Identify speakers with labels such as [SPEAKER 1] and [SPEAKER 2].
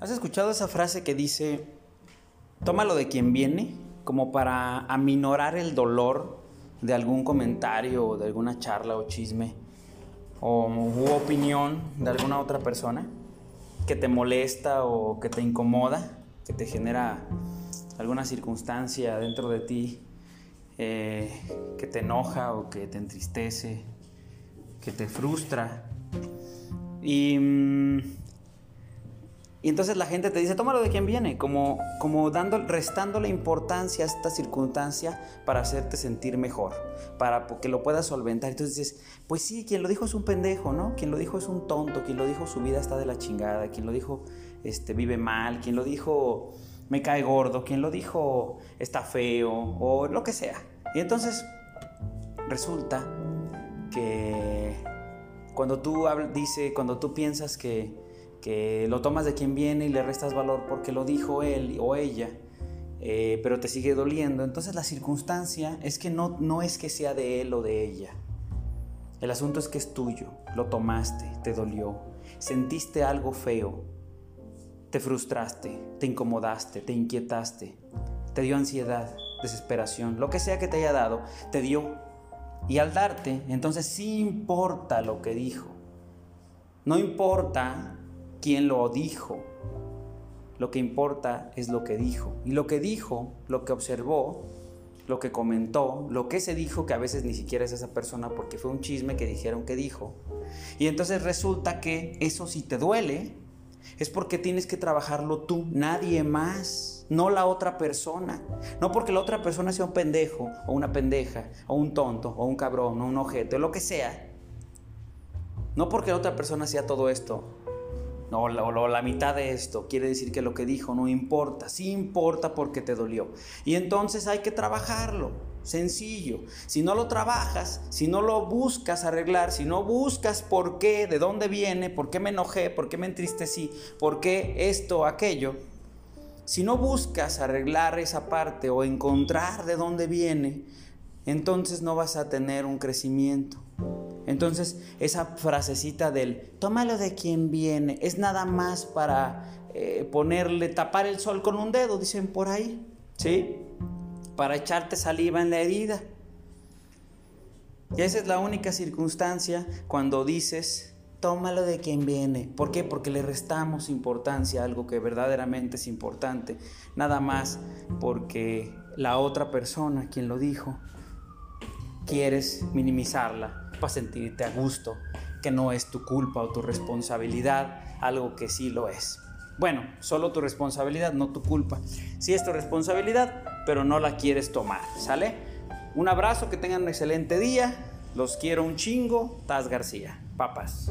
[SPEAKER 1] ¿Has escuchado esa frase que dice, tómalo de quien viene, como para aminorar el dolor de algún comentario o de alguna charla o chisme o u opinión de alguna otra persona que te molesta o que te incomoda, que te genera alguna circunstancia dentro de ti eh, que te enoja o que te entristece, que te frustra. Y mm, y entonces la gente te dice, tómalo de quien viene, como, como dando, importancia a esta circunstancia para hacerte sentir mejor, para que lo puedas solventar. Entonces dices, pues sí, quien lo dijo es un pendejo, ¿no? Quien lo dijo es un tonto, quien lo dijo su vida está de la chingada, quien lo dijo este, vive mal, quien lo dijo me cae gordo, quien lo dijo está feo o lo que sea. Y entonces resulta que cuando tú dice, cuando tú piensas que que lo tomas de quien viene y le restas valor porque lo dijo él o ella, eh, pero te sigue doliendo. Entonces la circunstancia es que no, no es que sea de él o de ella. El asunto es que es tuyo, lo tomaste, te dolió, sentiste algo feo, te frustraste, te incomodaste, te inquietaste, te dio ansiedad, desesperación, lo que sea que te haya dado, te dio. Y al darte, entonces sí importa lo que dijo. No importa quién lo dijo. Lo que importa es lo que dijo. Y lo que dijo, lo que observó, lo que comentó, lo que se dijo, que a veces ni siquiera es esa persona porque fue un chisme que dijeron que dijo. Y entonces resulta que eso si te duele, es porque tienes que trabajarlo tú, nadie más, no la otra persona. No porque la otra persona sea un pendejo o una pendeja o un tonto o un cabrón o un ojete o lo que sea. No porque la otra persona sea todo esto, la, la mitad de esto quiere decir que lo que dijo no importa, sí importa porque te dolió. Y entonces hay que trabajarlo, sencillo. Si no lo trabajas, si no lo buscas arreglar, si no buscas por qué, de dónde viene, por qué me enojé, por qué me entristecí, por qué esto, aquello, si no buscas arreglar esa parte o encontrar de dónde viene, entonces no vas a tener un crecimiento. Entonces, esa frasecita del tómalo de quien viene es nada más para eh, ponerle, tapar el sol con un dedo, dicen por ahí, ¿sí? Para echarte saliva en la herida. Y esa es la única circunstancia cuando dices, tómalo de quien viene. ¿Por qué? Porque le restamos importancia a algo que verdaderamente es importante. Nada más porque la otra persona, quien lo dijo, quieres minimizarla para sentirte a gusto, que no es tu culpa o tu responsabilidad, algo que sí lo es. Bueno, solo tu responsabilidad, no tu culpa. Sí es tu responsabilidad, pero no la quieres tomar, ¿sale? Un abrazo, que tengan un excelente día. Los quiero un chingo. Taz García. Papas.